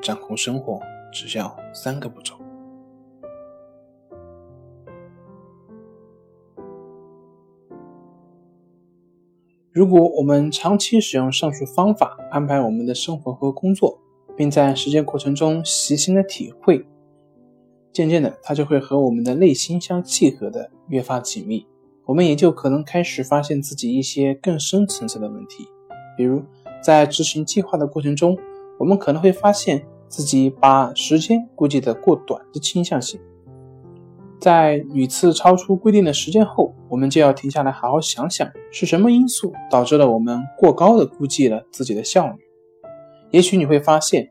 掌控生活只需要三个步骤。如果我们长期使用上述方法安排我们的生活和工作，并在实践过程中细心的体会，渐渐的，它就会和我们的内心相契合的越发紧密。我们也就可能开始发现自己一些更深层次的问题，比如在执行计划的过程中。我们可能会发现自己把时间估计的过短的倾向性，在屡次超出规定的时间后，我们就要停下来好好想想，是什么因素导致了我们过高的估计了自己的效率。也许你会发现，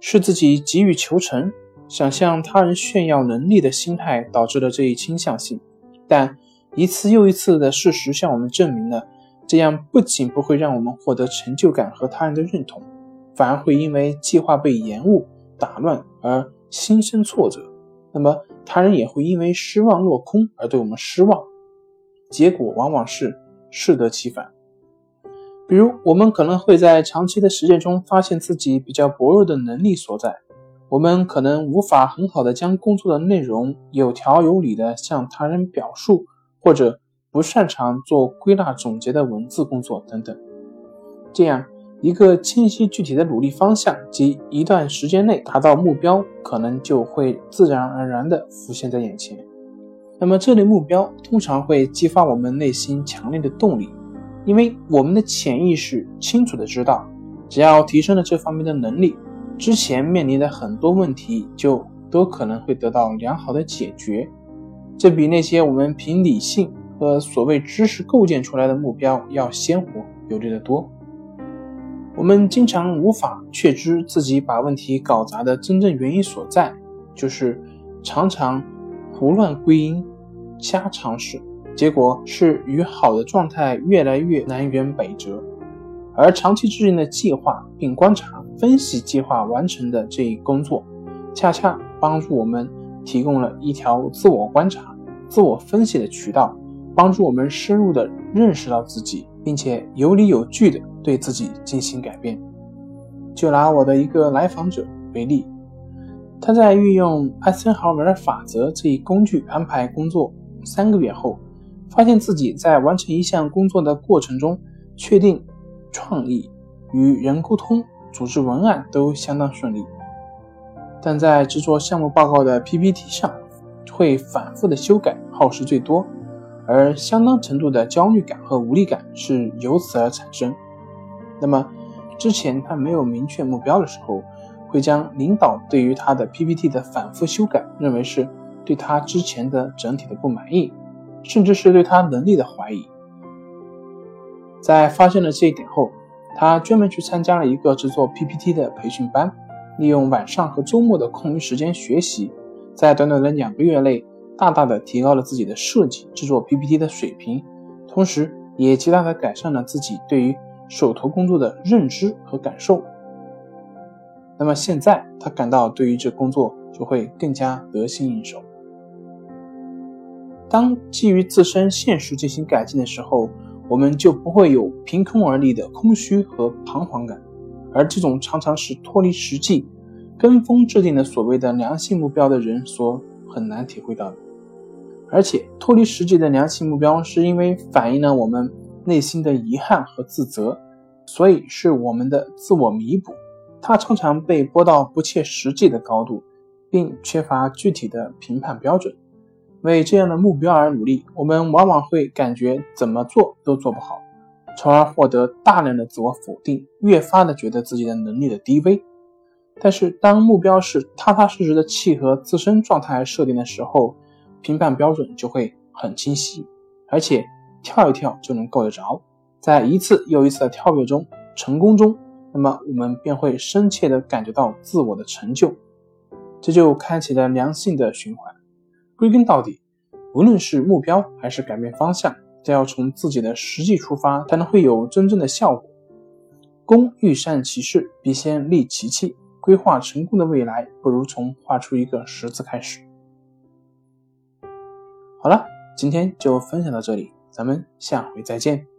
是自己急于求成、想向他人炫耀能力的心态导致了这一倾向性。但一次又一次的事实向我们证明了，这样不仅不会让我们获得成就感和他人的认同。反而会因为计划被延误、打乱而心生挫折，那么他人也会因为失望落空而对我们失望，结果往往是适得其反。比如，我们可能会在长期的实践中发现自己比较薄弱的能力所在，我们可能无法很好的将工作的内容有条有理的向他人表述，或者不擅长做归纳总结的文字工作等等，这样。一个清晰具体的努力方向及一段时间内达到目标，可能就会自然而然地浮现在眼前。那么这类目标通常会激发我们内心强烈的动力，因为我们的潜意识清楚地知道，只要提升了这方面的能力，之前面临的很多问题就都可能会得到良好的解决。这比那些我们凭理性和所谓知识构建出来的目标要鲜活有力得多。我们经常无法确知自己把问题搞砸的真正原因所在，就是常常胡乱归因、瞎尝试，结果是与好的状态越来越南辕北辙。而长期制定的计划并观察、分析计划完成的这一工作，恰恰帮助我们提供了一条自我观察、自我分析的渠道，帮助我们深入的认识到自己。并且有理有据的对自己进行改变。就拿我的一个来访者为例，他在运用艾森豪威尔法则这一工具安排工作三个月后，发现自己在完成一项工作的过程中，确定、创意、与人沟通、组织文案都相当顺利，但在制作项目报告的 PPT 上，会反复的修改，耗时最多。而相当程度的焦虑感和无力感是由此而产生。那么，之前他没有明确目标的时候，会将领导对于他的 PPT 的反复修改认为是对他之前的整体的不满意，甚至是对他能力的怀疑。在发现了这一点后，他专门去参加了一个制作 PPT 的培训班，利用晚上和周末的空余时间学习，在短短的两个月内。大大的提高了自己的设计制作 PPT 的水平，同时也极大的改善了自己对于手头工作的认知和感受。那么现在他感到对于这工作就会更加得心应手。当基于自身现实进行改进的时候，我们就不会有凭空而立的空虚和彷徨感，而这种常常是脱离实际、跟风制定的所谓的良性目标的人所很难体会到的。而且脱离实际的良性目标，是因为反映了我们内心的遗憾和自责，所以是我们的自我弥补。它常常被拨到不切实际的高度，并缺乏具体的评判标准。为这样的目标而努力，我们往往会感觉怎么做都做不好，从而获得大量的自我否定，越发的觉得自己的能力的低微。但是，当目标是踏踏实实的契合自身状态设定的时候，评判标准就会很清晰，而且跳一跳就能够得着，在一次又一次的跳跃中、成功中，那么我们便会深切地感觉到自我的成就，这就开启了良性的循环。归根到底，无论是目标还是改变方向，都要从自己的实际出发，才能会有真正的效果。工欲善其事，必先利其器。规划成功的未来，不如从画出一个十字开始。好了，今天就分享到这里，咱们下回再见。